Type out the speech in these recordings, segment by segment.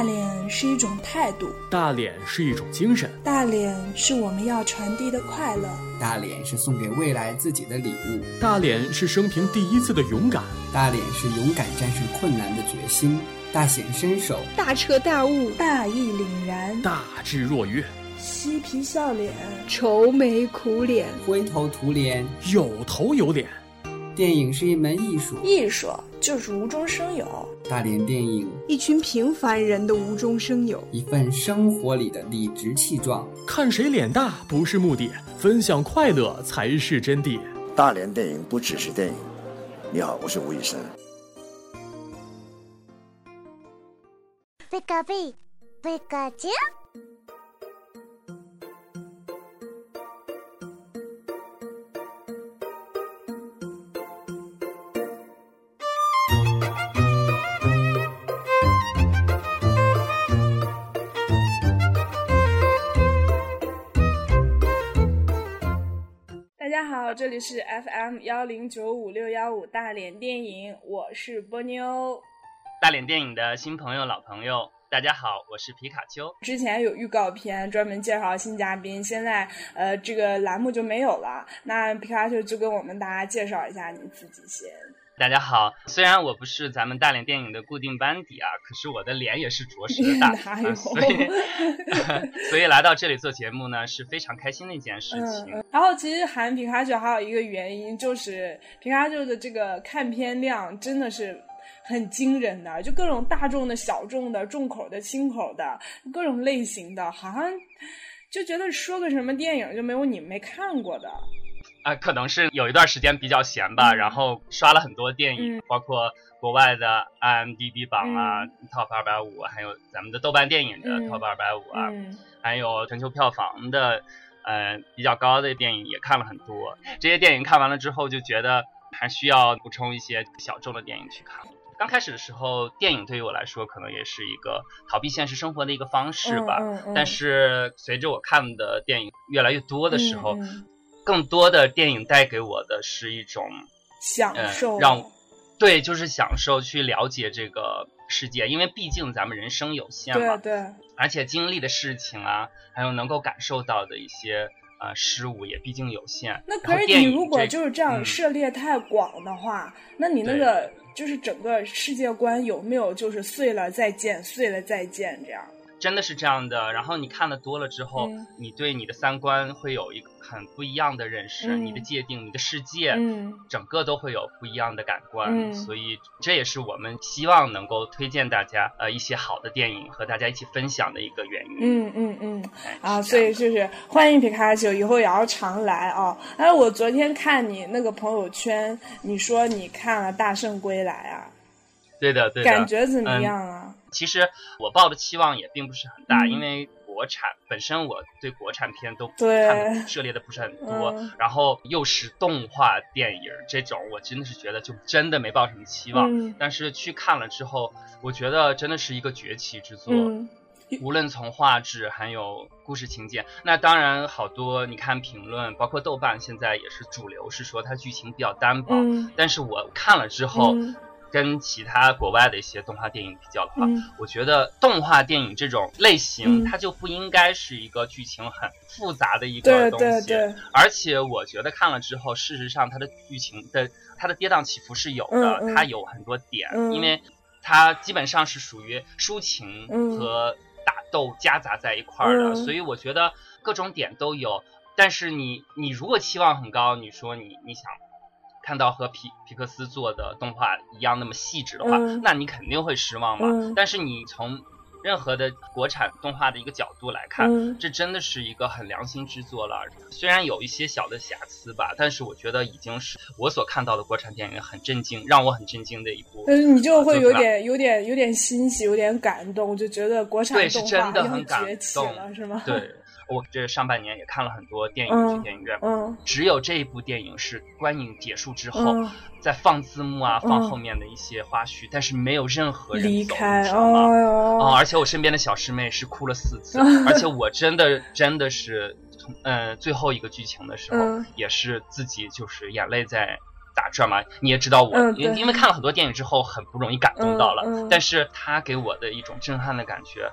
大脸是一种态度，大脸是一种精神，大脸是我们要传递的快乐，大脸是送给未来自己的礼物，大脸是生平第一次的勇敢，大脸是勇敢战胜困难的决心，大显身手，大彻大悟，大义凛然，大智若愚，嬉皮笑脸，愁眉苦脸，灰头土脸，有头有脸。电影是一门艺术，艺术就是无中生有。大连电影，一群平凡人的无中生有，一份生活里的理直气壮。看谁脸大不是目的，分享快乐才是真谛。大连电影不只是电影。你好，我是吴宇森。贝卡贝，贝卡丘。这里是 FM 幺零九五六幺五大连电影，我是波妞。大连电影的新朋友、老朋友，大家好，我是皮卡丘。之前有预告片专门介绍新嘉宾，现在呃这个栏目就没有了。那皮卡丘就跟我们大家介绍一下你自己先。大家好，虽然我不是咱们大连电影的固定班底啊，可是我的脸也是着实的大，所以 所以来到这里做节目呢是非常开心的一件事情。嗯，然后其实喊皮卡丘还有一个原因就是皮卡丘的这个看片量真的是很惊人的，就各种大众的小众的、重口的、轻口的各种类型的，好像就觉得说个什么电影就没有你没看过的。啊，可能是有一段时间比较闲吧，然后刷了很多电影，包括国外的 IMDB 榜啊，Top 二百五，还有咱们的豆瓣电影的 Top 二百五啊，还有全球票房的呃比较高的电影也看了很多。这些电影看完了之后，就觉得还需要补充一些小众的电影去看。刚开始的时候，电影对于我来说可能也是一个逃避现实生活的一个方式吧。但是随着我看的电影越来越多的时候，更多的电影带给我的是一种享受，让对，就是享受去了解这个世界，因为毕竟咱们人生有限嘛，对对，而且经历的事情啊，还有能够感受到的一些呃事物也毕竟有限。那可是你如果就是这样涉猎太广的话，那你那个就是整个世界观有没有就是碎了再见，碎了再见这样？真的是这样的，然后你看的多了之后，你对你的三观会有一个很不一样的认识，你的界定、你的世界，整个都会有不一样的感官。所以这也是我们希望能够推荐大家呃一些好的电影和大家一起分享的一个原因。嗯嗯嗯，啊，所以就是欢迎皮卡丘，以后也要常来啊。哎，我昨天看你那个朋友圈，你说你看了《大圣归来》啊？对的，对的。感觉怎么样啊？其实我抱的期望也并不是很大，因为国产本身我对国产片都看涉猎的不是很多，然后又是动画电影这种，我真的是觉得就真的没抱什么期望。但是去看了之后，我觉得真的是一个崛起之作，无论从画质还有故事情节。那当然，好多你看评论，包括豆瓣现在也是主流是说它剧情比较单薄，但是我看了之后。跟其他国外的一些动画电影比较的话，我觉得动画电影这种类型，它就不应该是一个剧情很复杂的一个东西。而且我觉得看了之后，事实上它的剧情的它的跌宕起伏是有的，它有很多点，因为它基本上是属于抒情和打斗夹杂在一块儿的，所以我觉得各种点都有。但是你你如果期望很高，你说你你想。看到和皮皮克斯做的动画一样那么细致的话，那你肯定会失望嘛。但是你从任何的国产动画的一个角度来看，这真的是一个很良心之作了。虽然有一些小的瑕疵吧，但是我觉得已经是我所看到的国产电影很震惊，让我很震惊的一部。但是你就会有点、有点、有点欣喜，有点感动，就觉得国产动画要崛起了，是吗？对。我这上半年也看了很多电影，去电影院，只有这一部电影是观影结束之后在放字幕啊，放后面的一些花絮，但是没有任何人离开，哦，而且我身边的小师妹是哭了四次，而且我真的真的是从嗯最后一个剧情的时候，也是自己就是眼泪在打转嘛，你也知道我，嗯因为因为看了很多电影之后，很不容易感动到了。嗯嗯但是他给我的一种震撼的感觉，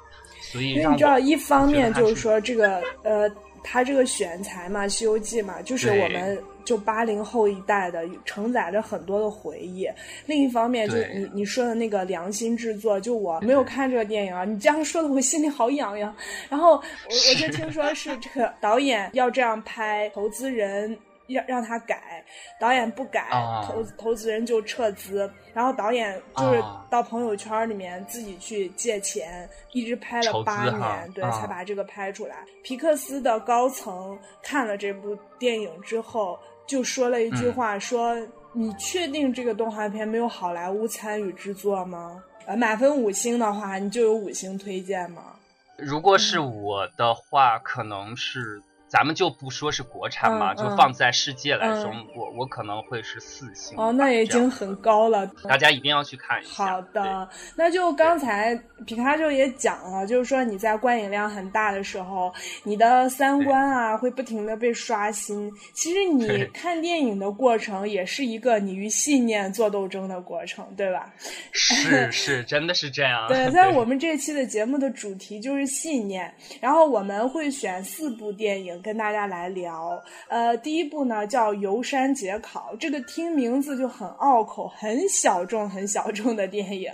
所以因为你知道，一方面就是说这个呃，他这个选材嘛，《西游记》嘛，就是我们就八零后一代的，承载着很多的回忆。另一方面，就对你你说的那个良心制作，就我没有看这个电影啊，你这样说的我心里好痒痒。然后我我就 听说是这个导演要这样拍，投资人。让让他改，导演不改，啊投投资人就撤资，然后导演就是啊到朋友圈里面自己去借钱，一直拍了八年，对，啊才把这个拍出来。皮克斯的高层看了这部电影之后，就说了一句话，说：“你确定这个动画片没有好莱坞参与制作吗？呃，满分五星的话，你就有五星推荐吗？”如果是我的话，可能是咱们就不说是国产嘛，嗯就放在世界来说，嗯我我可能会是四星。哦，那也已经很高了。大家一定要去看一下。好的，那就刚才皮卡丘也讲了，就是说你在观影量很大的时候，你的三观啊会不停的被刷新。其实你看电影的过程也是一个你与信念做斗争的过程，对吧？是 是，真的是这样。对，在我们这期的节目的主题就是信念，然后我们会选四部电影跟大家来聊。呃，第一部呢叫《游山解考》，这个听名字就很拗口，很小众、很小众的电影。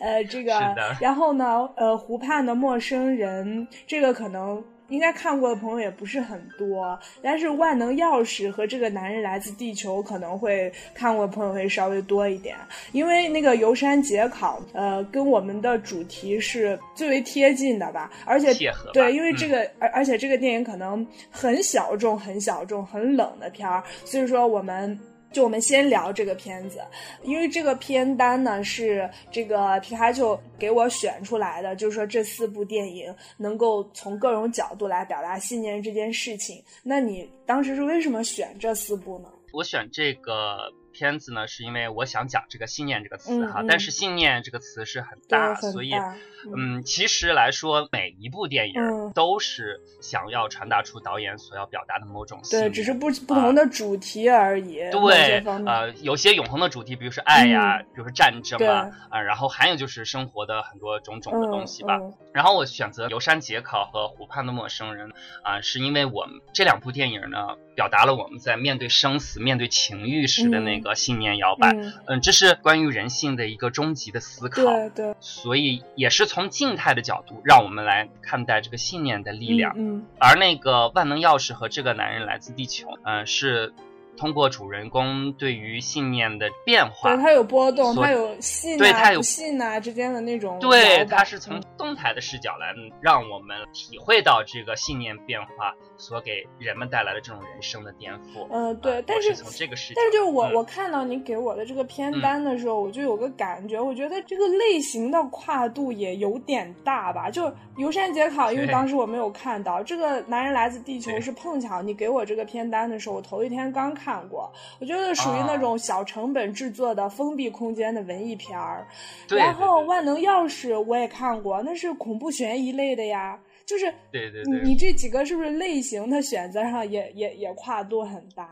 呃，这个，然后呢，呃，湖畔的陌生人，这个可能。应该看过的朋友也不是很多，但是万能钥匙和这个男人来自地球可能会看过的朋友会稍微多一点，因为那个游山解考，呃，跟我们的主题是最为贴近的吧，而且对，因为嗯这个，而、而且这个电影可能很小众、很小众、很冷的片儿，所以说我们。就我们先聊这个片子，因为这个片单呢是这个皮卡丘给我选出来的，就是说这四部电影能够从各种角度来表达信念这件事情。那你当时是为什么选这四部呢？我选这个片子呢，是因为我想讲这个信念这个词哈，嗯嗯但是信念这个词是很，大，很所以大。嗯，其实来说，每一部电影嗯都是想要传达出导演所要表达的某种信对，只是不不同的主题而已。对呃，有些永恒的主题，比如说爱呀，嗯比如说战争对啊，啊，然后还有就是生活的很多种种的东西吧。然后我选择《游山解考》和《湖畔的陌生人》啊、是因为我们这两部电影呢，表达了我们在面对生死、面对情欲时的那个信念摇摆。嗯嗯，这是关于人性的一个终极的思考。对对，所以也是从静态的角度，让我们来看待这个信念的力量。嗯而那个万能钥匙和这个男人来自地球，嗯、是通过主人公对于信念的变化，对，它有波动，所它有信啊、对它有不信啊之间的那种对，摇摆它是从嗯。动态的视角来嗯让我们体会到这个信念变化所给人们带来的这种人生的颠覆。嗯对啊但是是从这个视角，但是就是我、嗯。我看到你给我的这个片单的时候，我就有个感觉，我觉得这个类型的跨度也有点大吧。就游山解考，因为当时我没有看到。这个男人来自地球是碰巧你给我这个片单的时候，我头一天刚看过，我觉得属于那啊种小成本制作的封闭空间的文艺片儿。对然后万能钥匙我也看过，那是恐怖悬疑类的呀。就是对对对你这几个是不是类型的选择上也也也跨度很大？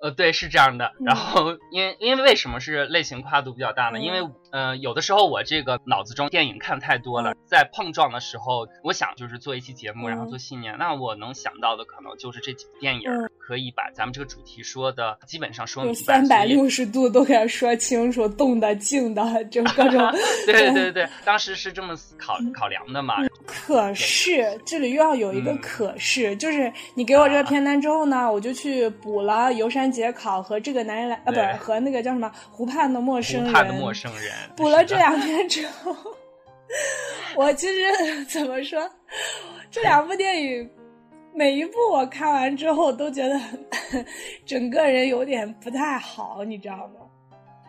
呃，对，是这样的。嗯然后，因为因为为什么是类型跨度比较大呢？嗯因为呃，有的时候我这个脑子中电影看太多了，在碰撞的时候，我想就是做一期节目，然后嗯做信念，那我能想到的可能就是这几部电影，嗯可以把咱们这个主题说的基本上说有明三百六十度都给它说清楚，动的、静的，就各种。对对对对，当时是这么考考量的嘛。可是这里又要有一个嗯可是，就是你给我这个片单之后呢，我就去补了《游山解考》和这个男人来啊，不是和那个叫什么《湖畔的陌生人》。湖畔的陌生人，补了这两天之后，我其实怎么说，这两部电影每一部我看完之后都觉得整个人有点不太好，你知道吗？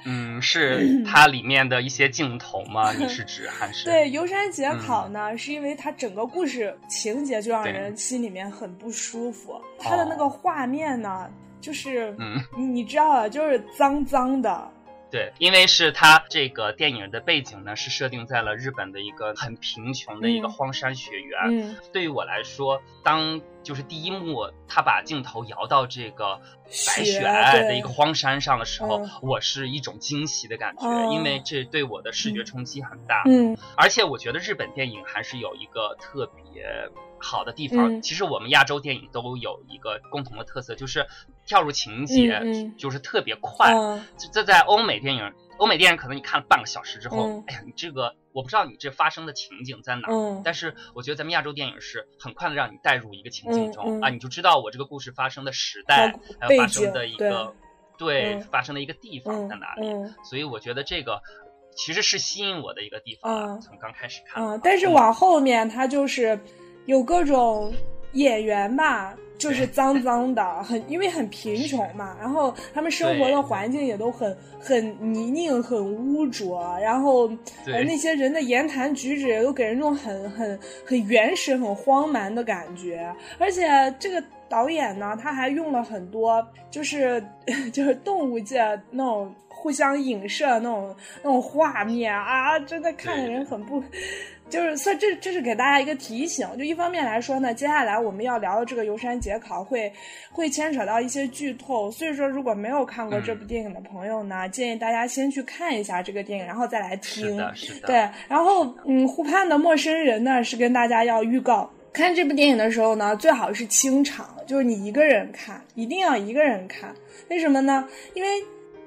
嗯，是它里面的一些镜头吗？你是指 还是？对，游山解考呢，是因为它整个故事情节就让人心里面很不舒服，它的那个画面呢，就是嗯，你你知道的，就是脏脏的。对，因为是他这个电影的背景呢，是设定在了日本的一个很贫穷的一个荒山雪原。嗯，对于我来说，当就是第一幕他把镜头摇到这个白雪的一个荒山上的时候，我是一种惊喜的感觉，因为这对我的视觉冲击很大。嗯，而且我觉得日本电影还是有一个特别。好的地方，其实我们亚洲电影都有一个共同的特色，就是跳入情节就是特别快。这在欧美电影，欧美电影可能你看了半个小时之后，哎呀，你这个我不知道你这发生的情景在哪。但是我觉得咱们亚洲电影是很快的让你带入一个情境中啊，你就知道我这个故事发生的时代，还有发生的一个对发生的一个地方在哪里。所以我觉得这个其实是吸引我的一个地方。从刚开始看，但是往后面它就是。有各种演员吧，就是脏脏的，很 因为很贫穷嘛，然后他们生活的环境也都很很泥泞、很污浊，然后呃那些人的言谈举止也都给人一种很 很很原始、很荒蛮的感觉。而且这个导演呢，他还用了很多就是 就是动物界那种互相影射那种那种画面啊，真的看的人很不。就是所以这这是给大家一个提醒，就一方面来说呢，接下来我们要聊的这个游山节考会会牵扯到一些剧透，所以说如果没有看过这部电影的朋友呢，建议大家先去看一下这个电影，然后再来听。是的，是的。对，然后嗯，湖畔的陌生人呢是跟大家要预告，看这部电影的时候呢，最好是清场，就是你一个人看，一定要一个人看。为什么呢？因为。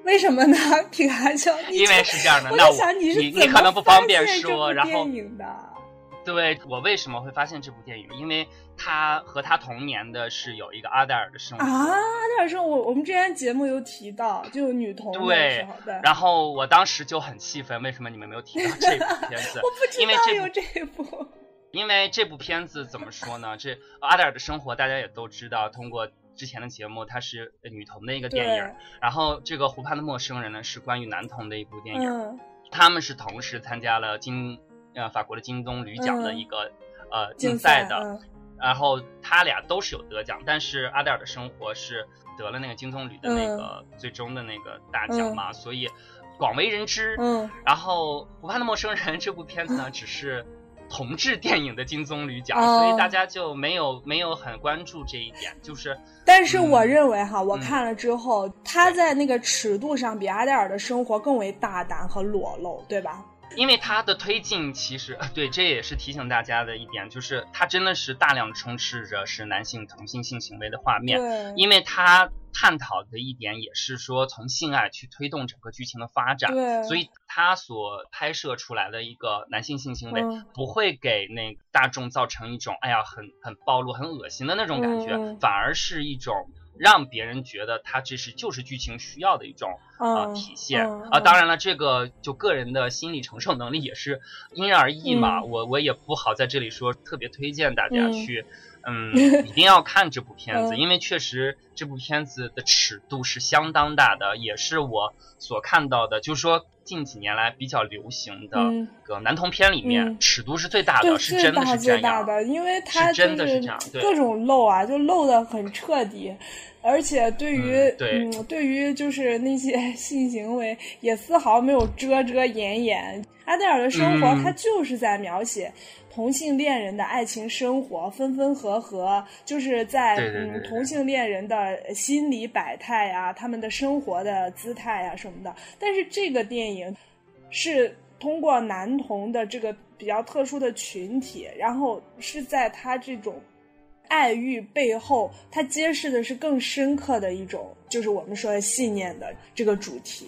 为什么呢？皮卡丘，因为是这样的，那我你你可能不方便说，然后的。对我为什么会发现这部电影？因为他和他同年的是有一个阿黛尔的生活啊，阿黛尔生活，我我们之前节目有提到，就女童对，然后我当时就很气愤，为什么你们没有提到这部 片子？我不知道有这部。因为这部片子怎么说呢？这阿黛尔的生活大家也都知道，通过。之前的节目，它是女童的一个电影，然后这个湖畔的陌生人呢是关于男童的一部电影，他们是同时参加了金呃法国的金棕榈奖的一个呃竞赛的，然后他俩都是有得奖，但是阿黛尔的生活是得了那个金棕榈的那个最终的那个大奖嘛，所以广为人知。嗯，然后湖畔的陌生人这部片子呢，只是。同志电影的金棕榈奖，所以大家就没有没有很关注这一点。就是，但是我认为哈，我看了之后，他在那个尺度上比阿黛尔的生活更为大胆和裸露，对吧？因为它的推进，其实对，这也是提醒大家的一点，就是它真的是大量充斥着是男性同性性行为的画面，因为它探讨的一点也是说从性爱去推动整个剧情的发展，所以它所拍摄出来的一个男性性行为不会给那大众造成一种哎呀很很暴露、很恶心的那种感觉，反而是一种。让别人觉得他这是就是剧情需要的一种呃体现啊，当然了，这个就个人的心理承受能力也是因人而异嘛。我我也不好在这里说特别推荐大家去，嗯，一定要看这部片子，因为确实这部片子的尺度是相当大的，也是我所看到的，就是说。近几年来比较流行的个男同片里面，尺度是最大的，是真的是这样的，因为它真的是这样，各种露啊，就露的很彻底，而且对于嗯，对于就是那些 性行为也丝毫没有遮遮掩掩。阿黛尔的生活，他就是在描写。同性恋人的爱情生活，分分合合，就是在嗯同性恋人的心理百态啊，他们的生活的姿态啊什么的。但是这个电影是通过男童的这个比较特殊的群体，然后是在他这种爱欲背后，它揭示的是更深刻的一种，就是我们说的信念的这个主题。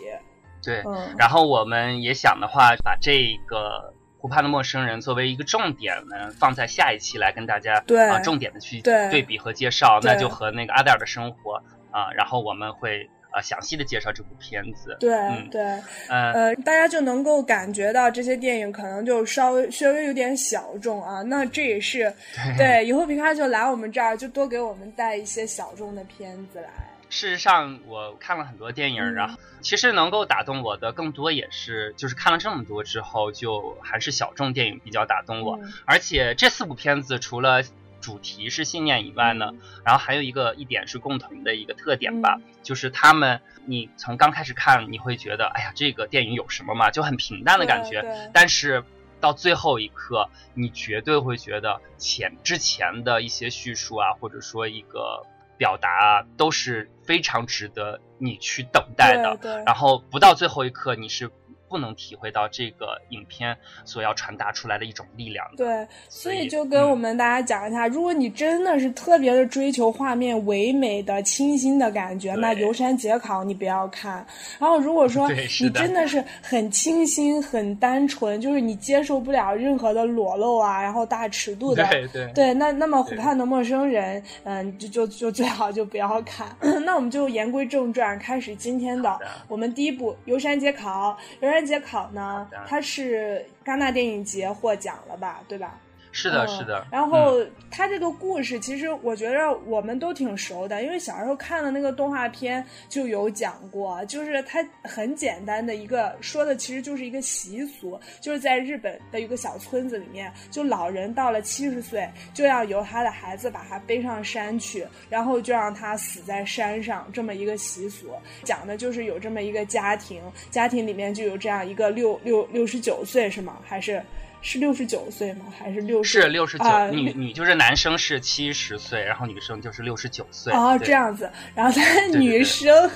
对，然后我们也想的话，把这个。湖畔的陌生人作为一个重点呢，放在下一期来跟大家啊重点的去对比和介绍，那就和那个阿黛尔的生活啊，然后我们会呃详细的介绍这部片子。对对，呃，大家就能够感觉到这些电影可能就稍微稍微有点小众啊，那这也是对 以后皮卡丘来我们这儿就多给我们带一些小众的片子来。事实上，我看了很多电影，然后其实能够打动我的更多也是，就是看了这么多之后，就还是小众电影比较打动我。而且这四部片子除了。主题是信念以外呢，然后还有一个一点是共同的一个特点吧，就是他们你从刚开始看你会觉得，哎呀，这个电影有什么嘛，就很平淡的感觉，但是到最后一刻，你绝对会觉得前之前的一些叙述啊，或者说一个表达啊都是非常值得你去等待的，然后不到最后一刻你是。不能体会到这个影片所要传达出来的一种力量。对，所以就跟我们大家讲一下，如果你真的是特别的追求画面唯美的、清新的感觉，那《游山节考》你不要看。然后如果说你真的是很清新、很单纯，就是你接受不了任何的裸露啊，然后大尺度的，对对，对，那那么《湖畔的陌生人》，嗯，就就就最好就不要看。那我们就言归正传，开始今天的我们第一部《游山节考》。游山节考呢，它是戛纳电影节获奖了吧，对吧？是的，是的。然后他这个故事，其实我觉得我们都挺熟的，因为小时候看的那个动画片就有讲过。就是它很简单的一个说的，其实就是一个习俗，就是在日本的一个小村子里面，就老人到了七十岁，就要由他的孩子把他背上山去，然后就让他死在山上，这么一个习俗。讲的就是有这么一个家庭，家庭里面就有这样一个六六六十九岁是吗？还是？是六十九岁吗？还是六十？是六十九。女女就是男生是七十岁，然后女生就是六十九岁。哦，这样子。然后他女生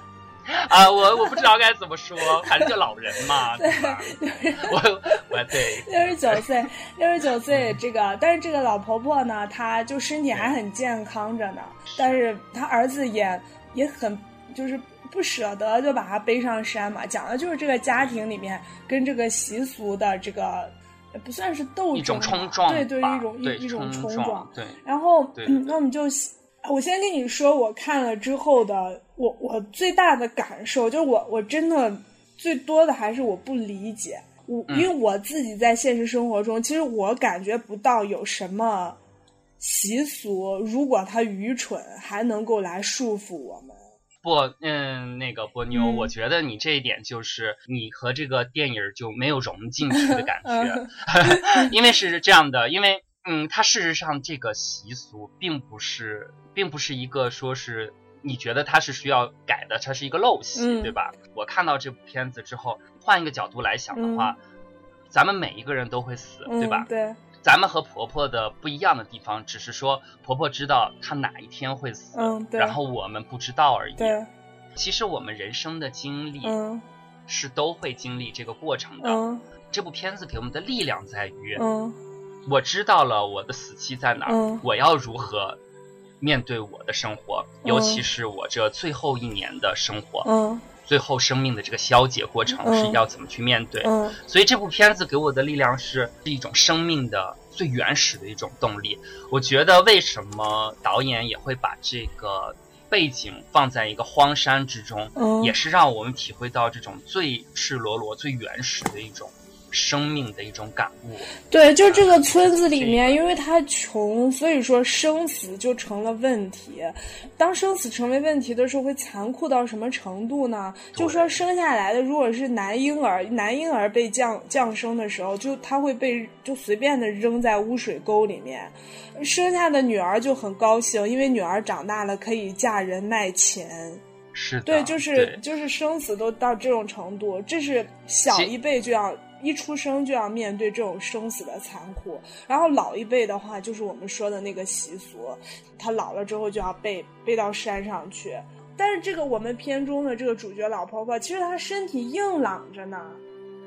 啊，我我不知道该怎么说，反正就老人嘛。对，我我对六十九岁，六十九岁这个，但是这个老婆婆呢，她就身体还很健康着呢，但是她儿子也也很就是。不舍得就把她背上山嘛，讲的就是这个家庭里面跟这个习俗的这个不算是斗争，一种冲撞，对对，一种一一种冲撞。对，然后那我们就我先跟你说，我看了之后的我我最大的感受就是我我真的最多的还是我不理解，我因为我自己在现实生活中，其实我感觉不到有什么习俗，如果它愚蠢，还能够来束缚我们。不，嗯，那个波妞，我觉得你这一点就是你和这个电影就没有融进去的感觉，因为是这样的，因为嗯，它事实上这个习俗并不是，并不是一个说是你觉得它是需要改的，它是一个陋习，对吧？我看到这部片子之后，换一个角度来想的话，咱们每一个人都会死，对吧？对。咱们和婆婆的不一样的地方，只是说婆婆知道她哪一天会死，然后我们不知道而已。对，其实我们人生的经历是都会经历这个过程的。这部片子给我们的力量在于，我知道了我的死期在哪儿，我要如何面对我的生活，尤其是我这最后一年的生活。最后生命的这个消解过程是要怎么去面对？所以这部片子给我的力量是是一种生命的最原始的一种动力。我觉得为什么导演也会把这个背景放在一个荒山之中，也是让我们体会到这种最赤裸裸、最原始的一种。生命的一种感悟。对，就这个村子里面，因为他穷，所以说生死就成了问题。当生死成为问题的时候，会残酷到什么程度呢？就说生下来的如果是男婴儿，男婴儿被降降生的时候，就他会被就随便的扔在污水沟里面。生下的女儿就很高兴，因为女儿长大了可以嫁人卖钱。是的，对，就是就是生死都到这种程度，这是小一辈就要。一出生就要面对这种生死的残酷，然后老一辈的话就是我们说的那个习俗，他老了之后就要背背到山上去。但是这个我们片中的这个主角老婆婆，其实她身体硬朗着呢，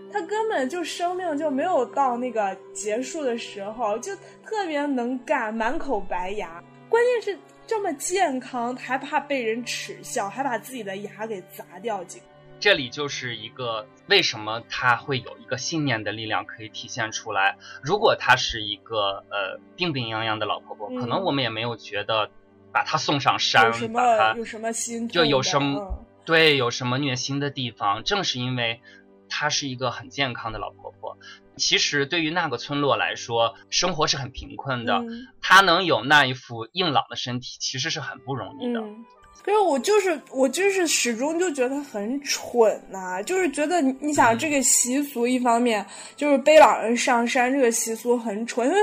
她根本就生命就没有到那个结束的时候，就特别能干，满口白牙。关键是这么健康，还怕被人耻笑，还把自己的牙给砸掉几个。这里就是一个为什么他会有一个信念的力量可以体现出来。如果她是一个呃病病殃殃的老婆婆，可能我们也没有觉得把她送上山，把她有什么心就有什么对有什么虐心的地方。正是因为她是一个很健康的老婆婆。其实对于那个村落来说，生活是很贫困的。她能有那一副硬朗的身体，其实是很不容易的。可是我就是我就是始终就觉得很蠢呐、就是觉得你你想这个习俗一方面就是背老人上山这个习俗很蠢，因为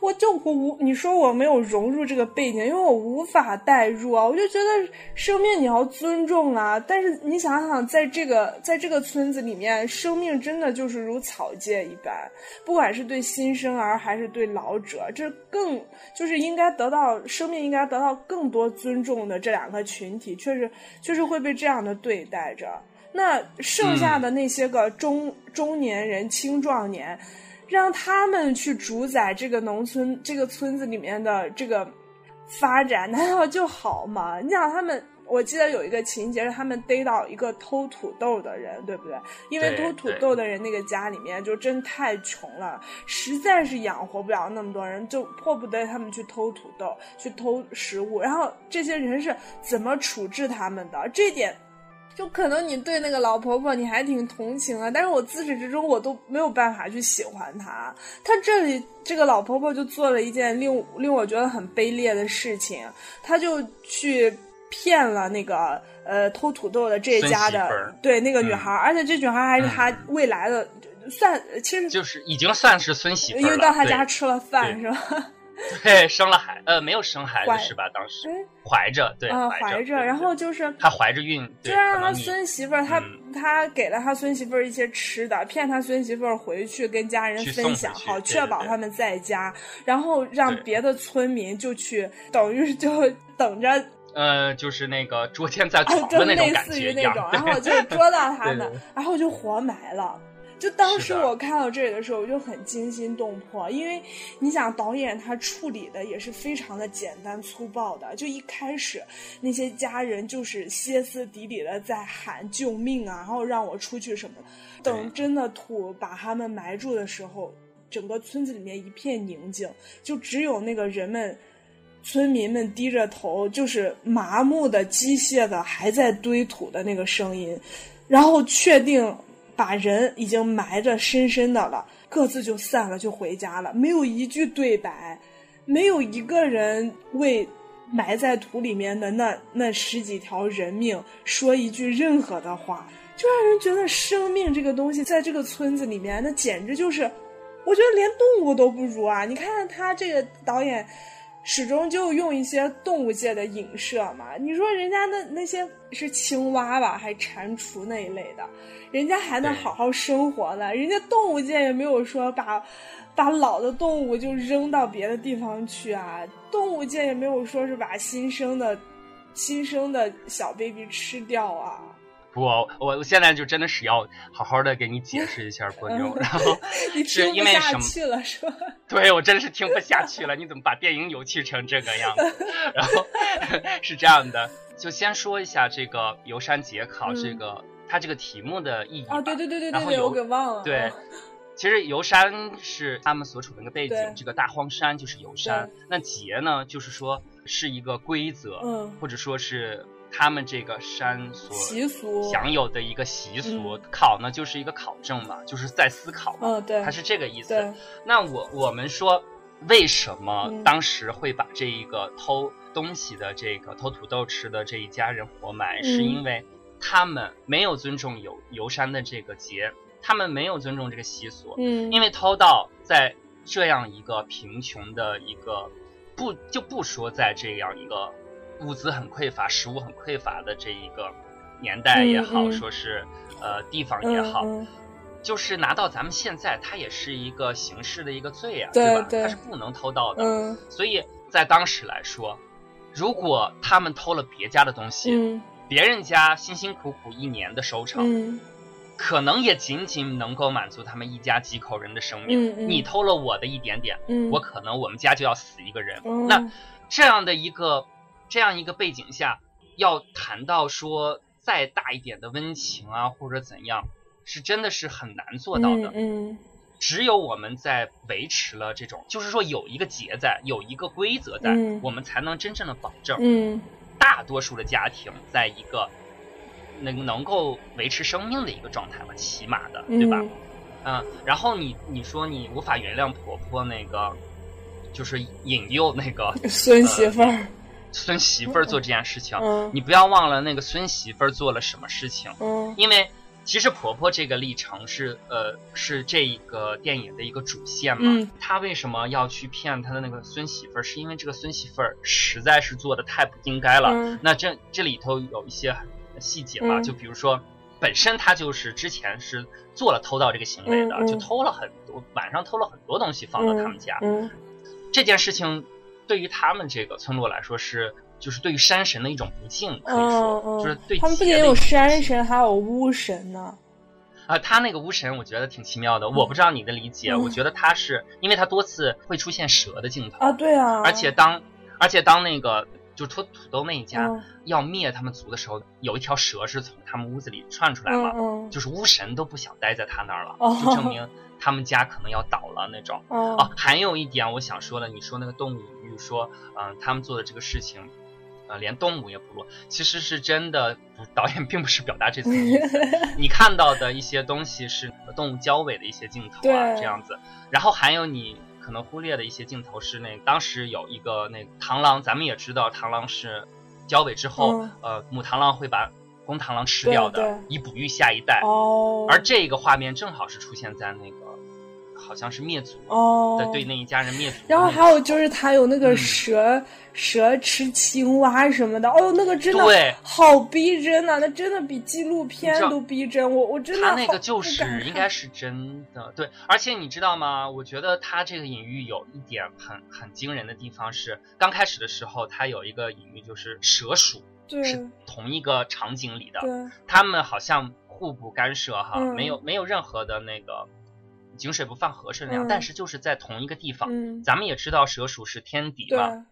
我就我无你说我没有融入这个背景，因为我无法代入啊，我就觉得生命你要尊重啊，但是你想想在这个在这个村子里面，生命真的就是如草芥一般，不管是对新生儿还是对老者，这更就是应该得到生命应该得到更多尊重的这两个群体，确实确实会被这样的对待着。那剩下的那些个中、中年人、青壮年，让他们去主宰这个农村、这个村子里面的这个发展，难道就好吗？你想他们。我记得有一个情节是他们逮到一个偷土豆的人，对不对？因为偷土豆的人那个家里面就真太穷了，实在是养活不了那么多人，就迫不得他们去偷土豆，去偷食物。然后这些人是怎么处置他们的？这点。就可能你对那个老婆婆你还挺同情的，但是我自始至终我都没有办法去喜欢她。她这里这个老婆婆就做了一件令令我觉得很卑劣的事情，她就去骗了那个呃偷土豆的这家的对那个女孩，嗯、而且这女孩还是他未来的、嗯、算其实就是已经算是孙媳妇因为到他家吃了饭是吧？对，生了孩呃没有生孩子是吧？当时。怀着对啊怀着，然后就是他怀着孕，就让他孙媳妇儿，他嗯。他给了他孙媳妇儿一些吃的，骗他孙媳妇儿回去跟家人分享，好确保他们在家，然后让别的村民就去，等于就等着。呃，就是那个捉奸在床的那种感觉类似于那种，然后就捉到他们，然后就活埋了。就当时我看到这里的时候，我就很惊心动魄，因为你想导演他处理的也是非常的简单粗暴的，就一开始那些家人就是歇斯底里的在喊救命啊，然后让我出去什么的，等真的土把他们埋住的时候，整个村子里面一片宁静，就只有那个人们。村民们低着头，就是麻木的、机械的，还在堆土的那个声音，然后确定把人已经埋着深深的了，各自就散了，就回家了，没有一句对白，没有一个人为埋在土里面的那那十几条人命说一句任何的话，就让人觉得生命这个东西在这个村子里面，那简直就是，我觉得连动物都不如啊！你看他这个导演。始终就用一些动物界的影射嘛，你说人家那那些是青蛙吧，还蟾蜍那一类的，人家还能好好生活呢。人家动物界也没有说把把老的动物就扔到别的地方去啊，动物界也没有说是把新生的新生的小 baby 吃掉啊。不，我现在就真的是要好好的给你解释一下波妞，然后 是因为什么？去了是吧？对，我真的是听不下去了。你怎么把电影扭曲成这个样子？然后是这样的，就先说一下这个游山节考这个、嗯、它这个题目的意义啊，对对对对对对，我给忘了。对，其实游山是他们所处的那个背景，这个大荒山就是游山。那节呢，就是说是一个规则，嗯，或者说是。他们这个山所习俗。享有的一个习俗，考呢就是一个考证嘛，就是在思考嘛，嗯，对，它是这个意思。那我我们说，为什么嗯。当时会把这一个偷东西的这个偷土豆吃的这一家人活埋，嗯、是因为他们没有尊重游游山的这个节，他们没有尊重这个习俗，嗯，因为偷盗在这样一个贫穷的一个不就不说在这样一个。物资很匮乏，食物很匮乏的这一个年代也好，说是呃地方也好，就是拿到咱们现在，它也是一个刑事的一个罪啊，对吧？它是不能偷盗的。嗯、所以在当时来说，如果他们偷了别家的东西，嗯、别人家辛辛苦苦一年的收成，嗯、可能也仅仅能够满足他们一家几口人的生命。嗯、你偷了我的一点点，嗯、我可能我们家就要死一个人。嗯、那这样的一个。这样一个背景下，要谈到说再大一点的温情啊，或者怎样，是真的是很难做到的。嗯，嗯只有我们在维持了这种，就是说有一个节在，有一个规则在，嗯、我们才能真正的保证，嗯，大多数的家庭在一个能能够维持生命的一个状态吧，起码的，对吧？嗯，然后你你说你无法原谅婆婆那个。就是引诱那个 孙媳妇儿，呃、孙媳妇儿做这件事情，你不要忘了那个孙媳妇儿做了什么事情。嗯，因为其实婆婆这个历程是呃是这一个电影的一个主线嘛。嗯，她为什么要去骗她的那个孙媳妇儿？是因为这个孙媳妇儿实在是做的太不应该了。嗯，那这这里头有一些细节嘛，就比如说本身她就是之前是做了偷盗这个行为的，就偷了很多晚上偷了很多东西放到他们家。嗯，这件事情。对于他们这个村落来说，是就是对于山神的一种不敬，可以说就是对他们不仅有山神，还有巫神呢。啊，他那个巫神我觉得挺奇妙的，我不知道你的理解。我觉得他是因为他多次会出现蛇的镜头啊，对啊。而且当而且当那个就是土土豆那一家要灭他们族的时候，有一条蛇是从他们屋子里窜出来了，就是巫神都不想待在他那儿了，就证明。他们家可能要倒了那种哦，还有一点我想说的，你说那个动物比如，说嗯，他们做的这个事情，呃，连动物也不如，其实是真的，导演并不是表达这层意思。你看到的一些东西是动物交尾的一些镜头啊，这样子。然后还有你可能忽略的一些镜头是那当时有一个那螳螂，咱们也知道螳螂是交尾之后，呃，母螳螂会把。公螳螂吃掉的，以哺育下一代。哦，而这个画面正好是出现在那个，好像是灭族哦，的对那一家人灭族。然后还有就是他有那个蛇蛇吃青蛙什么的，哦，那个真的好逼真呐，那真的比纪录片都逼真。我我真的他那个就是应该是真的，对。而且你知道吗？我觉得他这个隐喻有一点很很惊人的地方是，刚开始的时候他有一个隐喻就是蛇鼠。是同一个场景里的，他们好像互不干涉哈，没有没有任何的那个井水不犯河水那样，但是就是在同一个地方。咱们也知道蛇鼠是天敌嘛，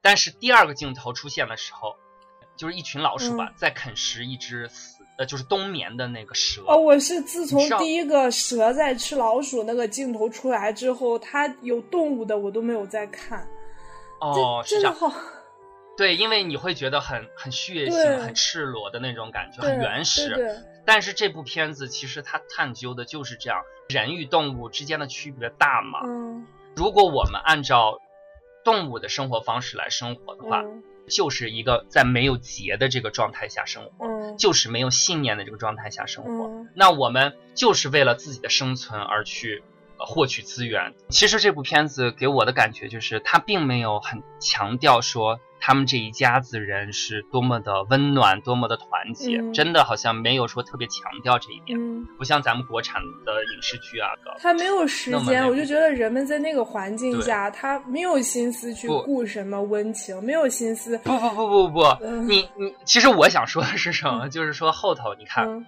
但是第二个镜头出现的时候，就是一群老鼠吧在啃食一只死呃就是冬眠的那个蛇。哦，我是自从第一个蛇在吃老鼠那个镜头出来之后，它有动物的我都没有再看。哦，是这样。对，因为你会觉得很很血腥、很赤裸的那种感觉，很原始。但是这部片子其实它探究的就是这样，人与动物之间的区别大吗？嗯。如果我们按照动物的生活方式来生活的话，就是一个在没有节的这个状态下生活，就是没有信念的这个状态下生活。那我们就是为了自己的生存而去获取资源。其实这部片子给我的感觉就是，它并没有很强调说。他们这一家子人是多么的温暖，多么的团结，真的好像没有说特别强调这一点，不像咱们国产的影视剧啊。他没有时间，我就觉得人们在那个环境下，他没有心思去顾什么温情，没有心思。不不不不不，你你，其实我想说的是什么？就是说后头你看，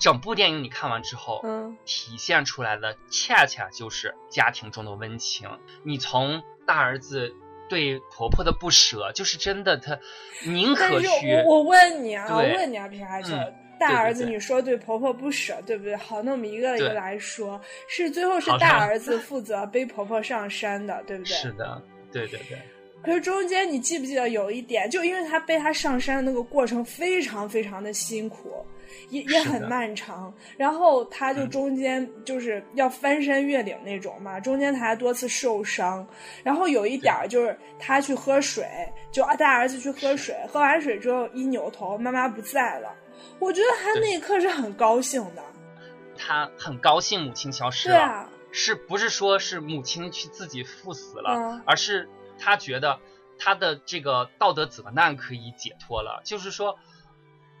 整部电影你看完之后，嗯体现出来的恰恰就是家庭中的温情。你从大儿子。对婆婆的不舍，就是真的，他宁可去。我我问你啊，我问你啊，皮孩子，大儿子，你说对婆婆不舍，对不对？好，那我们一个一个来说，是最后是大儿子负责背婆婆上山的，对不对？是的，对对对。可是中间你记不记得有一点，就因为他背他上山的那个过程非常非常的辛苦。也也很漫长，然后他就中间就是要翻山越岭那种嘛，中间他还多次受伤，然后有一点就是他去喝水，就带儿子去喝水，喝完水之后一扭头，妈妈不在了，我觉得他那一刻是很高兴的，他很高兴母亲消失了，是不是说是母亲去自己赴死了，而是他觉得他的这个道德责难可以解脱了，就是说。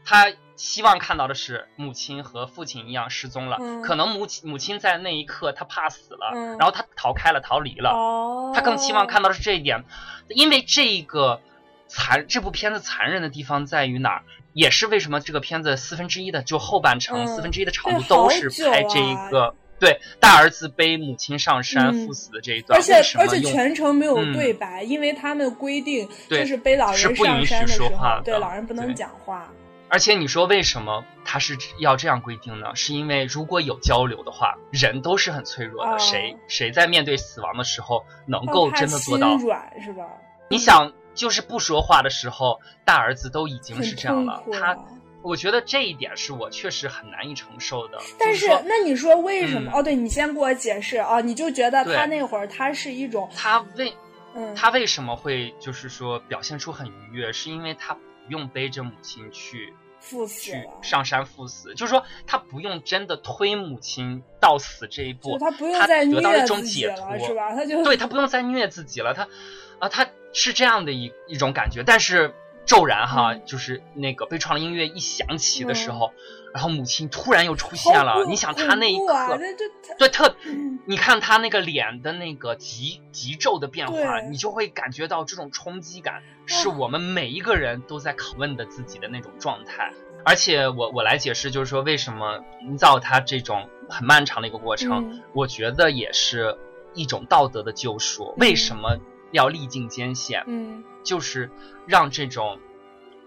他希望看到的是母亲和父亲一样失踪了，可能母亲母亲在那一刻她怕死了，然后她逃开了，逃离了。她更希望看到的是这一点，因为这个残这部片子残忍的地方在于哪儿？也是为什么这个片子四分之一的就后半程四分之一的长度都是拍这一个对大儿子背母亲上山赴死的这一段，而且而且全程没有对白，因为他们规定就是背老人上山的时候，对老人不能讲话。而且你说为什么他是要这样规定呢？是因为如果有交流的话，人都是很脆弱的。谁谁在面对死亡的时候能够真的做到？软是吧？你想，就是不说话的时候，大儿子都已经是这样了。他，我觉得这一点是我确实很难以承受的。但是，那你说为什么？哦，对你先给我解释啊！你就觉得他那会儿他是一种他为嗯，他为什么会就是说表现出很愉悦，是因为他不用背着母亲去赴死去上山赴死，就是说他不用真的推母亲到死这一步，他不用再得到一种自己解脱，是吧？他就对他不用再虐自己了，他啊，他是这样的一一种感觉，但是。骤然哈，就是那个悲怆的音乐一响起的时候，然后母亲突然又出现了。你想她那一刻，对特，你看她那个脸的那个急急骤的变化，你就会感觉到这种冲击感，是我们每一个人都在拷问的自己的那种状态。而且我我来解释，就是说为什么营造他这种很漫长的一个过程，我觉得也是一种道德的救赎。为什么？要历尽艰险，嗯，就是让这种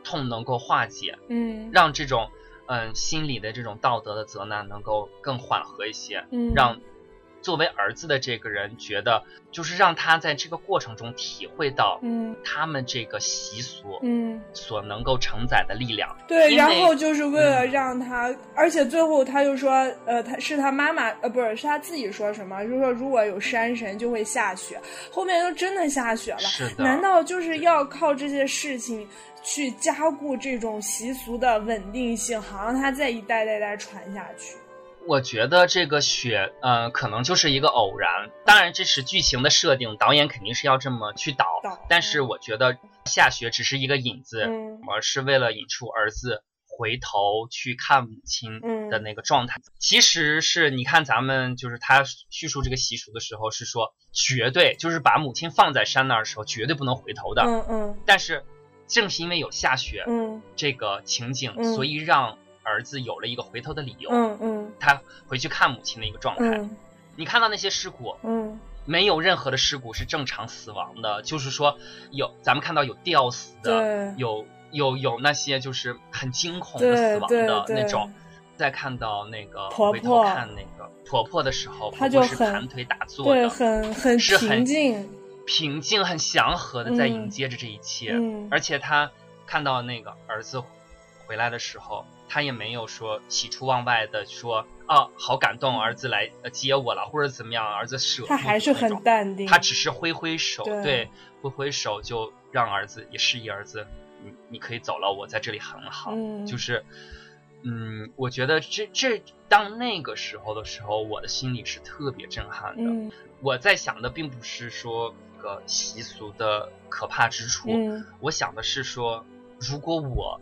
痛能够化解，嗯，让这种嗯心理的这种道德的责难能够更缓和一些，嗯，让。作为儿子的这个人觉得，就是让他在这个过程中体会到，嗯，他们这个习俗，嗯，所能够承载的力量。对，然后就是为了让他，而且最后他就说，呃，他是他妈妈，呃，不是，是他自己说什么，就是说如果有山神就会下雪，后面就真的下雪了。是的。难道就是要靠这些事情去加固这种习俗的稳定性，好让它再一代代代传下去？我觉得这个雪，呃，可能就是一个偶然。当然，这是剧情的设定，导演肯定是要这么去导。但是，我觉得下雪只是一个引子，而是为了引出儿子回头去看母亲的那个状态。其实是你看，咱们就是他叙述这个习俗的时候，是说绝对就是把母亲放在山那儿的时候，绝对不能回头的。嗯嗯。但是，正是因为有下雪，嗯，这个情景，所以让。儿子有了一个回头的理由，嗯嗯，他回去看母亲的一个状态。你看到那些尸骨，嗯，没有任何的尸骨是正常死亡的，就是说有咱们看到有吊死的，有有有那些就是很惊恐的死亡的那种。再看到那个回头看那个婆婆的时候，她就是盘腿打坐的，很很平静，平静很祥和的在迎接着这一切。而且她看到那个儿子回来的时候。他也没有说喜出望外的说啊，好感动，儿子来接我了，或者怎么样，儿子舍他还是很淡定，他只是挥挥手，对，挥挥手就让儿子也示意儿子，你你可以走了，我在这里很好，就是，嗯，我觉得这这当那个时候的时候，我的心里是特别震撼的。我在想的并不是说个习俗的可怕之处，我想的是说，如果我。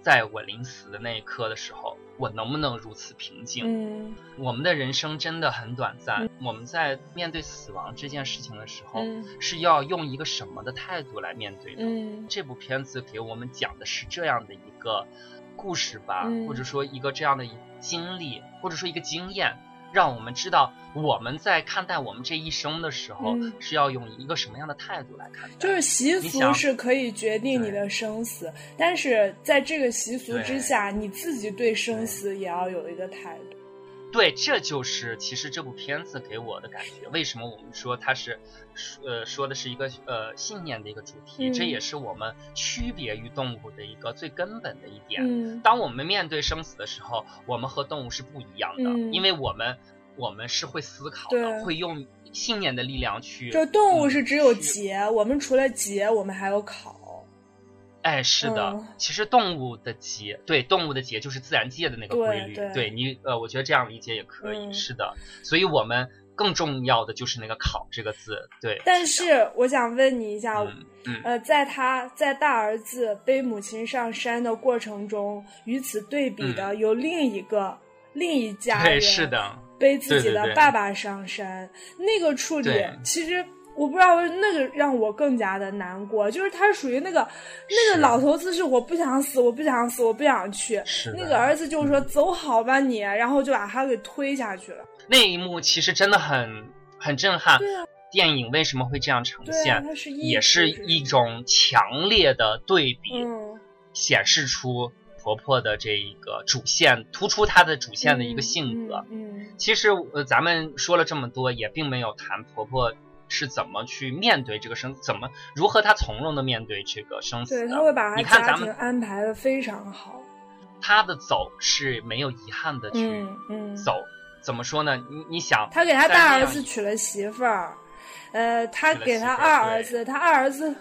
在我临死的那一刻的时候，我能不能如此平静？嗯，我们的人生真的很短暂。我们在面对死亡这件事情的时候，是要用一个什么的态度来面对的？嗯，这部片子给我们讲的是这样的一个故事吧，或者说一个这样的经历，或者说一个经验。让我们知道我们在看待我们这一生的时候是要用一个什么样的态度来看待。就是习俗是可以决定你的生死，但是在这个习俗之下，你自己对生死也要有一个态度。对，这就是其实这部片子给我的感觉。为什么我们说它是，呃，说的是一个呃信念的一个主题？这也是我们区别于动物的一个最根本的一点。当我们面对生死的时候，我们和动物是不一样的，因为我们我们是会思考的，会用信念的力量去。就动物是只有结，我们除了结，我们还有考。哎，是的，其实动物的节，对动物的节就是自然界的那个规律。对你，呃，我觉得这样理解也可以。是的，所以我们更重要的就是那个“考”这个字。对。但是我想问你一下，呃，在他在大儿子背母亲上山的过程中，与此对比的有另一个另一家人，是的，背自己的爸爸上山，那个处理其实。我不知道，那个让我更加的难过，就是他属于那个那个老头子，是我不想死，我不想死，我不想去。那个儿子就说走好吧你，然后就把他给推下去了。那一幕其实真的很很震撼。电影为什么会这样呈现？也是一种强烈的对比，显示出婆婆的这一个主线，突出她的主线的一个性格。嗯，其实呃，咱们说了这么多，也并没有谈婆婆。是怎么去面对这个生？怎么如何他从容的面对这个生死？对他会把你看咱们安排的非常好。他的走是没有遗憾的去走，怎么说呢？你你想，他给他大儿子娶了媳妇儿，呃，他给他二儿子，他二儿子。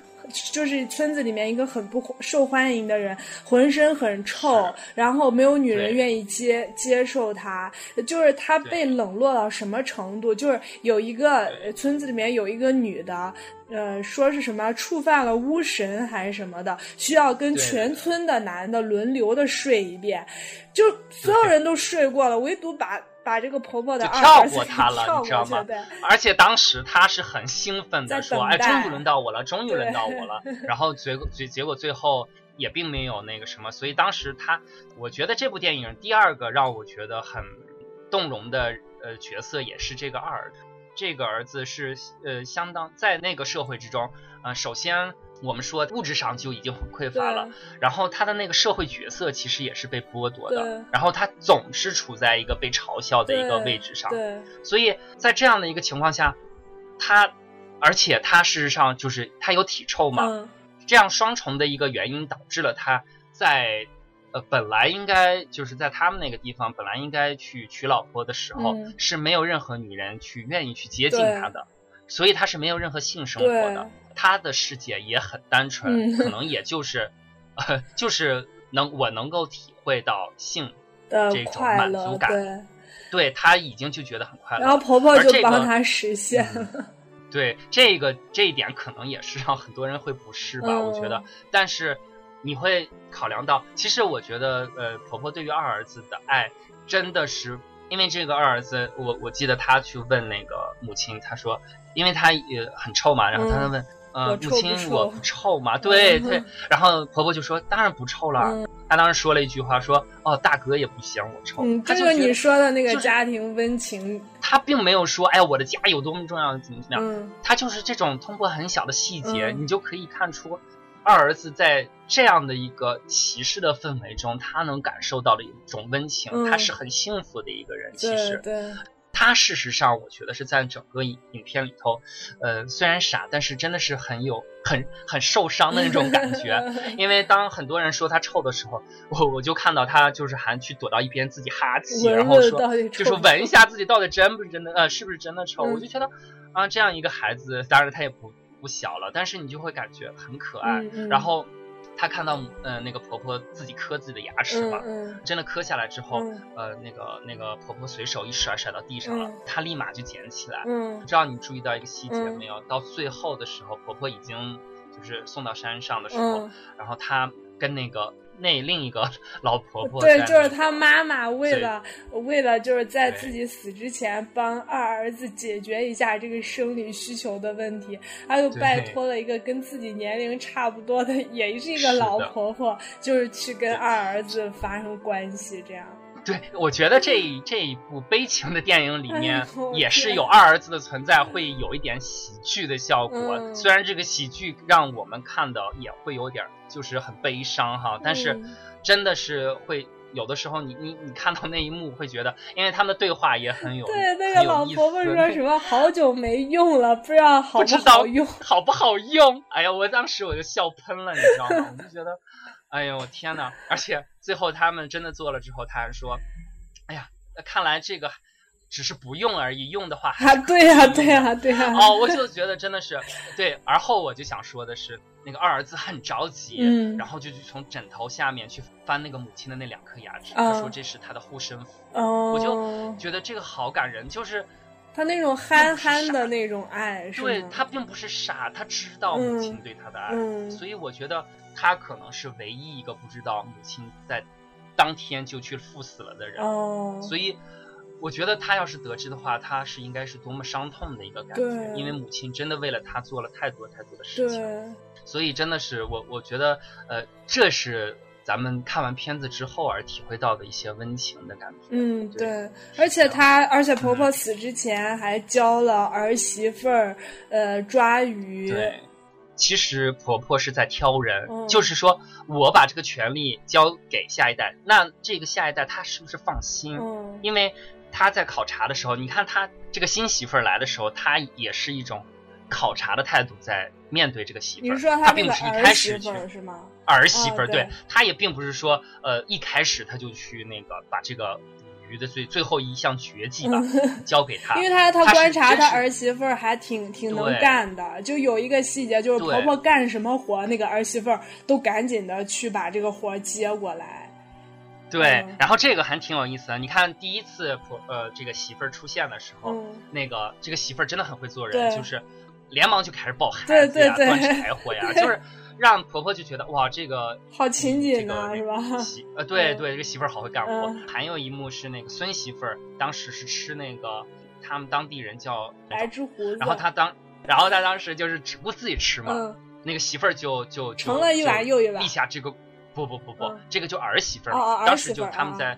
就是村子里面一个很不受欢迎的人，浑身很臭，然后没有女人愿意接接受他。就是他被冷落到什么程度？就是有一个村子里面有一个女的，呃，说是什么触犯了巫神还是什么的，需要跟全村的男的轮流的睡一遍，就所有人都睡过了，唯独把。把这个婆婆的跳过她了，你知道吗？而且当时她是很兴奋的说：“哎，终于轮到我了，终于轮到我了。”然后结果结结果最后也并没有那个什么，所以当时她，我觉得这部电影第二个让我觉得很动容的呃角色也是这个二。这个儿子是呃相当在那个社会之中，呃，首先。我们说物质上就已经很匮乏了，然后他的那个社会角色其实也是被剥夺的，然后他总是处在一个被嘲笑的一个位置上，所以在这样的一个情况下，他而且他事实上就是他有体臭嘛，这样双重的一个原因导致了他在呃本来应该就是在他们那个地方本来应该去娶老婆的时候是没有任何女人去愿意去接近他的，所以他是没有任何性生活的。他的世界也很单纯，可能也就是，呃，就是能我能够体会到性这种满足感，对，对他已经就觉得很快乐。然后婆婆就帮他实现了。对这个这一点可能也是让很多人会不适吧，我觉得。但是你会考量到，其实我觉得，呃，婆婆对于二儿子的爱真的是，因为这个二儿子，我我记得他去问那个母亲，他说，因为他也很臭嘛，然后他问。呃，母亲，我不臭吗？对对，然后婆婆就说：“当然不臭了。”她当时说了一句话，说：“哦，大哥也不嫌我臭。”嗯，这个你说的那个家庭温情，他并没有说：“哎，我的家有多么重要，怎么怎么样。”他就是这种通过很小的细节，你就可以看出二儿子在这样的一个歧视的氛围中，他能感受到的一种温情，他是很幸福的一个人。其实。对。他事实上，我觉得是在整个影影片里头，呃，虽然傻，但是真的是很有很很受伤的那种感觉。因为当很多人说他臭的时候，我我就看到他就是还去躲到一边自己哈气，然后说就是闻一下自己到底真不是真的，呃，是不是真的臭？我就觉得啊，这样一个孩子，当然他也不不小了，但是你就会感觉很可爱，然后。她看到，呃，那个婆婆自己磕自己的牙齿嘛，真的磕下来之后，呃，那个那个婆婆随手一甩，甩到地上了，她立马就捡起来。嗯不知道你注意到一个细节没有？到最后的时候，婆婆已经就是送到山上的时候，然后她跟那个。那另一个 老婆婆，对，就是他妈妈为了为了就是在自己死之前帮二儿子解决一下这个生理需求的问题，他就拜托了一个跟自己年龄差不多的，也是一个老婆婆，就是去跟二儿子发生关系，这样。对，我觉得这这一部悲情的电影里面也是有二儿子的存在，会有一点喜剧的效果。虽然这个喜剧让我们看的也会有点就是很悲伤哈，但是真的是会有的时候你你你看到那一幕会觉得，因为他们的对话也很有对那个老婆婆说什么好久没用了，不知道好不好用，好不好用？哎呀，我当时我就笑喷了，你知道吗？我就觉得。哎呦我天呐！而且最后他们真的做了之后，他还说：“哎呀，看来这个只是不用而已，用的话还对呀，对呀，对呀。”哦，我就觉得真的是对。而后我就想说的是，那个二儿子很着急，然后就去从枕头下面去翻那个母亲的那两颗牙齿，他说这是他的护身符。哦，我就觉得这个好感人，就是他那种憨憨的那种爱，对他并不是傻，他知道母亲对他的爱，所以我觉得。他可能是唯一一个不知道母亲在当天就去赴死了的人，哦所以我觉得他要是得知的话，他是应该是多么伤痛的一个感觉，因为母亲真的为了他做了太多太多的事情，所以真的是我我觉得呃，这是咱们看完片子之后而体会到的一些温情的感觉。嗯，对，而且她而且婆婆死之前还教了儿媳妇儿呃抓鱼。对。其实婆婆是在挑人，就是说我把这个权利交给下一代，那这个下一代他是不是放心？因为他在考察的时候，你看他这个新媳妇儿来的时候，他也是一种考察的态度在面对这个媳妇儿。他并不是一开始去是吗？儿媳妇儿，对他也并不是说呃一开始他就去那个把这个于的最最后一项绝技吧，交给他。因为他他观察他儿媳妇儿还挺挺能干的，就有一个细节，就是婆婆干什么活，那个儿媳妇儿都赶紧的去把这个活接过来。对，然后这个还挺有意思的。你看第一次婆呃这个媳妇儿出现的时候，那个这个媳妇儿真的很会做人，就是连忙就开始抱孩子呀、端柴火呀，就是让婆婆就觉得哇这个好勤俭啊，是吧？媳呃对对，这个媳妇儿好会干活。还有一幕是那个孙媳妇儿当时是吃那个他们当地人叫白芝胡子，然后她当然后她当时就是只顾自己吃嘛，那个媳妇儿就就盛了一碗又一碗，立下这个。不不不不，这个就儿媳妇儿。当时就他们在，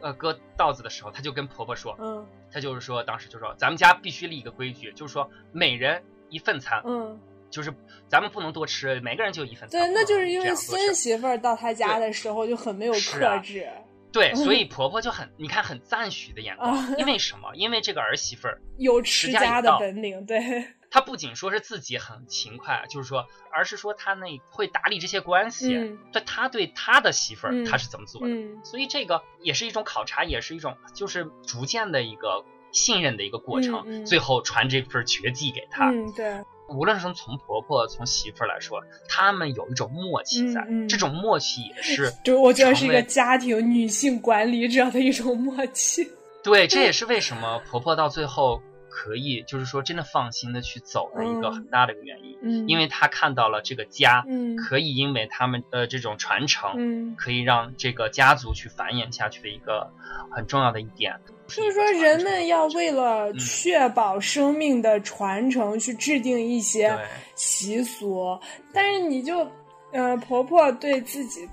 呃，割稻子的时候，他就跟婆婆说，嗯，他就是说，当时就说，咱们家必须立一个规矩，就是说每人一份餐，嗯，就是咱们不能多吃，每个人就一份餐。对，那就是因为孙媳妇儿到他家的时候就很没有克制。对，所以 婆婆就很，你看很赞许的眼光，因为什么？因为这个儿媳妇儿有持家的本领，对。她不仅说是自己很勤快，就是说，而是说她那会打理这些关系。对，她对她的媳妇儿，她是怎么做的？所以这个也是一种考察，也是一种就是逐渐的一个信任的一个过程。最后传这份绝技给她。嗯，对。无论是从婆婆从媳妇儿来说，他们有一种默契在，这种默契也是，就我觉得是一个家庭女性管理者的一种默契。对，这也是为什么婆婆到最后。可以，就是说，真的放心的去走的一个很大的一个原因，嗯，因为他看到了这个家，嗯，可以因为他们的这种传承，嗯，可以让这个家族去繁衍下去的一个很重要的一点。就是说，人们要为了确保生命的传承，去制定一些习俗，但是你就，呃，婆婆对自己。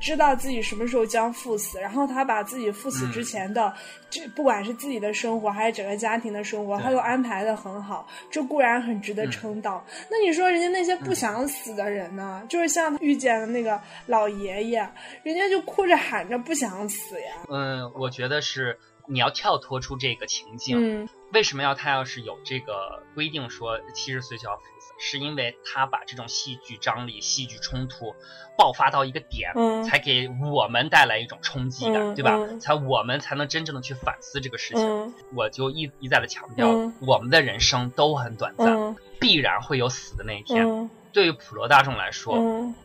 知道自己什么时候将赴死，然后他把自己赴死之前的，这不管是自己的生活还是整个家庭的生活，他都安排的很好，这固然很值得称道。那你说人家那些不想死的人呢？就是像遇见的那个老爷爷，人家就哭着喊着不想死呀。嗯，我觉得是你要跳脱出这个情境。为什么要他要是有这个规定说七十岁就要赴死？是因为他把这种戏剧张力、戏剧冲突爆发到一个点，才给我们带来一种冲击感，对吧？才我们才能真正的去反思这个事情。我就一一再的强调，我们的人生都很短暂，必然会有死的那一天。对于普罗大众来说，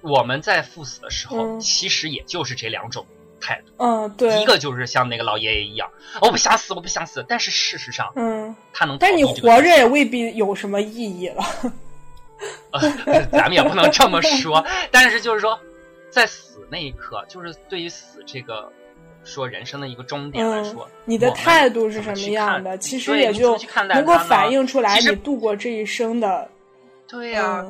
我们在赴死的时候，其实也就是这两种态度。嗯，对，一个就是像那个老爷爷一样，我不想死，我不想死。但是事实上，嗯，他能，但是你活着也未必有什么意义了。呃，咱们也不能这么说，但是就是说，在死那一刻，就是对于死这个说人生的一个终点来说，你的态度是什么样的？其实也就能够反映出来你度过这一生的。对呀，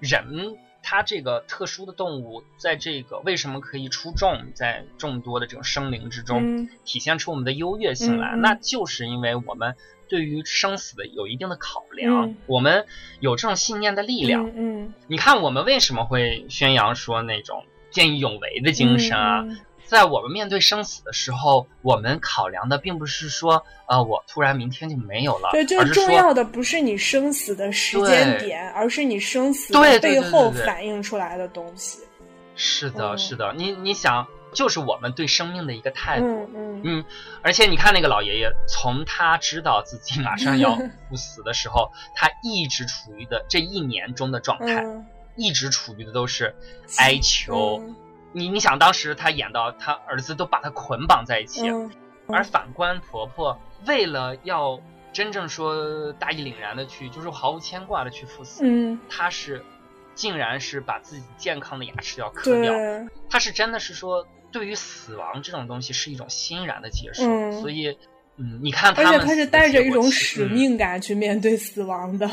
人他这个特殊的动物，在这个为什么可以出众，在众多的这种生灵之中体现出我们的优越性来，那就是因为我们。对于生死的有一定的考量，我们有这种信念的力量。嗯，你看我们为什么会宣扬说那种见义勇为的精神啊？在我们面对生死的时候，我们考量的并不是说，呃，我突然明天就没有了。对，就是重要的不是你生死的时间点，而是你生死背后反映出来的东西。是的，是的，你你想。就是我们对生命的一个态度，嗯嗯嗯，而且你看那个老爷爷，从他知道自己马上要 不死的时候，他一直处于的这一年中的状态，一直处于的都是哀求。你你想，当时他演到他儿子都把他捆绑在一起，而反观婆婆，为了要真正说大义凛然的去，就是毫无牵挂的去赴死，嗯，她是竟然是把自己健康的牙齿要磕掉，她是真的是说。对于死亡这种东西是一种欣然的接受，所以，嗯，你看他们，而且他是带着一种使命感去面对死亡的。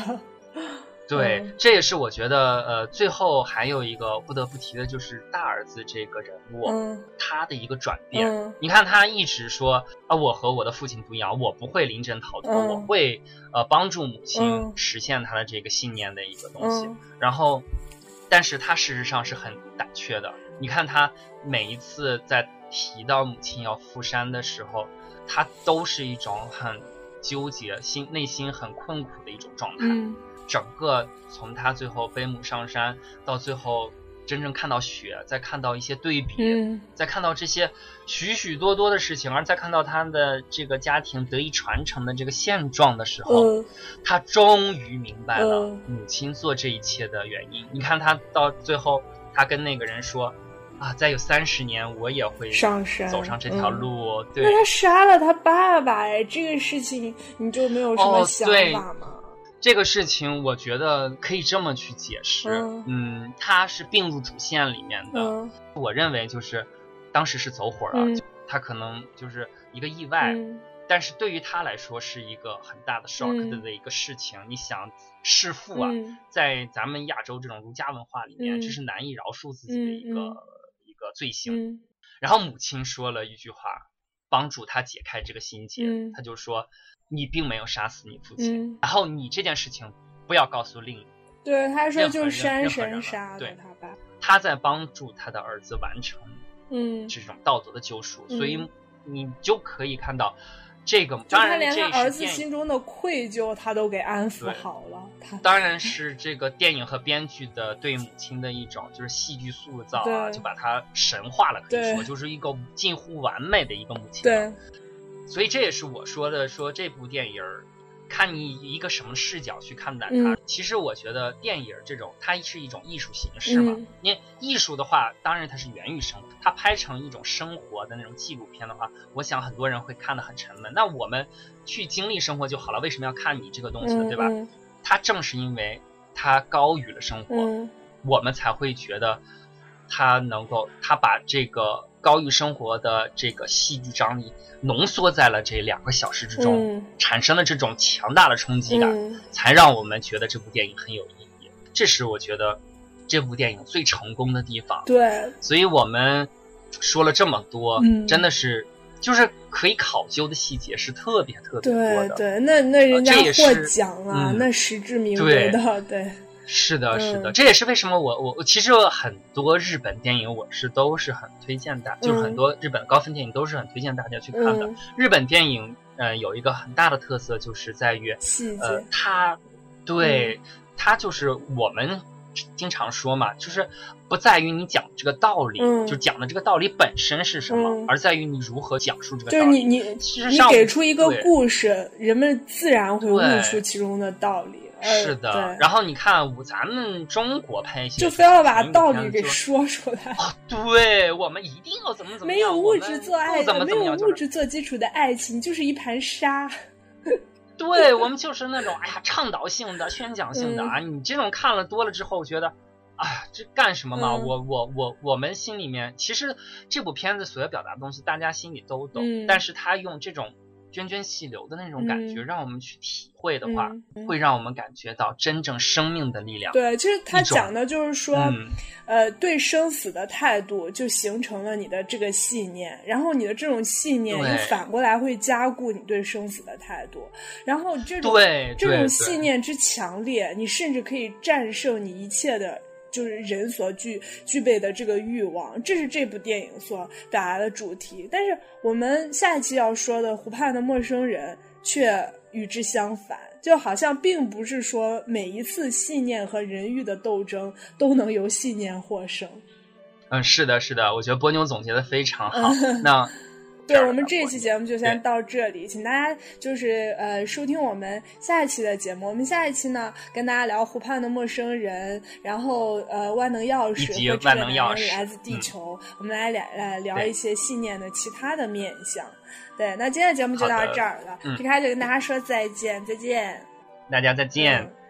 对，这也是我觉得，呃，最后还有一个不得不提的就是大儿子这个人物，他的一个转变。你看他一直说啊，我和我的父亲不一样，我不会临阵逃脱，我会呃帮助母亲实现他的这个信念的一个东西。然后，但是他事实上是很胆怯的。你看他每一次在提到母亲要赴山的时候，他都是一种很纠结、心内心很困苦的一种状态。整个从他最后背母上山到最后真正看到雪，再看到一些对比，嗯，再看到这些许许多多的事情，而再看到他的这个家庭得以传承的这个现状的时候，嗯他终于明白了嗯母亲做这一切的原因。你看他到最后，他跟那个人说。啊，再有三十年，我也会上山走上这条路。嗯对，那他杀了他爸爸，哎，这个事情你就没有什么哦想对法吗？这个事情，我觉得可以这么去解释。嗯嗯，他是并入主线里面的。嗯我认为就是当时是走火了，嗯他可能就是一个意外，嗯但是对于他来说是一个很大的 shock 嗯的一个事情。你想弑父啊，嗯在咱们亚洲这种儒家文化里面，嗯这是难以饶恕自己的一个、一个罪行。嗯然后母亲说了一句话，帮助他解开这个心结。嗯他就说：“你并没有杀死你父亲，嗯，然后你这件事情不要告诉另一。”对，他说就是山神杀的他爸。他在帮助他的儿子完成嗯，这种道德的救赎，嗯所以你就可以看到这个，当然他连儿子心中的愧疚，他都给安抚好了。他当然是这个电影和编剧的对母亲的一种就是戏剧塑造啊，就把他神化了，可以说就是一个近乎完美的一个母亲。对，所以这也是我说的，说这部电影儿，看你以一个什么视角去看待它。嗯其实我觉得电影儿这种，它是一种艺术形式嘛。嗯因为艺术的话，当然它是源于生活，它拍成一种生活的那种纪录片的话，我想很多人会看得很沉闷。那我们去经历生活就好了，为什么要看你这个东西呢？嗯对吧？嗯它正是因为它高于了生活，嗯我们才会觉得它能够，它把这个高于生活的这个戏剧张力浓缩在了这两个小时之中，嗯。产生了这种强大的冲击感，嗯。才让我们觉得这部电影很有意义。这是我觉得这部电影最成功的地方。对，所以我们说了这么多，嗯。真的是就是可以考究的细节是特别特别多的。对对，那那人家也获是奖啊，嗯。那实至名归的，对，是的，是的，嗯这也是为什么我我我其实很多日本电影我是都是很推荐大，就是很多日本高分电影都是很推荐大家去看的。嗯，日本电影呃有一个很大的特色就是在于呃它对、它就是我们经常说嘛，就是不在于你讲这个道理，嗯就讲的这个道理本身是什么，嗯而在于你如何讲述这个道理。是你你其实上给出一个故事，人们自然会悟出其中的道理。呃是的，对然后你看，我咱们中国拍戏就非要把道理给说出来。哦，对我们一定要怎么怎么没有物质做爱不怎么没有物质做基础的爱情，就是一盘沙。对我们就是那种哎呀倡导性的、宣讲性的嗯啊！你这种看了多了之后，觉得，啊，这干什么嘛？嗯我我我我们心里面，其实这部片子所要表达的东西，大家心里都懂，嗯但是他用这种涓涓细流的那种感觉，嗯。让我们去体会的话，嗯会让我们感觉到真正生命的力量。对，其实他讲的就是说，嗯。呃，对生死的态度就形成了你的这个信念，然后你的这种信念对。又反过来会加固你对生死的态度，然后这种这种对对对。信念之强烈，你甚至可以战胜你一切的。就是人所具具备的这个欲望，这是这部电影所表达的主题。但是我们下一期要说的《湖畔的陌生人》却与之相反，就好像并不是说每一次信念和人欲的斗争都能由信念获胜。嗯，是的，是的，我觉得波妞总结的非常好。那对我们这一期节目就先到这里，请大家就是呃收听我们下一期的节目。我们下一期呢跟大家聊湖畔的陌生人，然后呃万能钥匙和这个万能钥匙男人来自地嗯球，我们来聊来聊一些信念的其他的面相。对，那今天的节目就到这儿了，嗯皮卡就跟大家说再见，再见。大家再见。嗯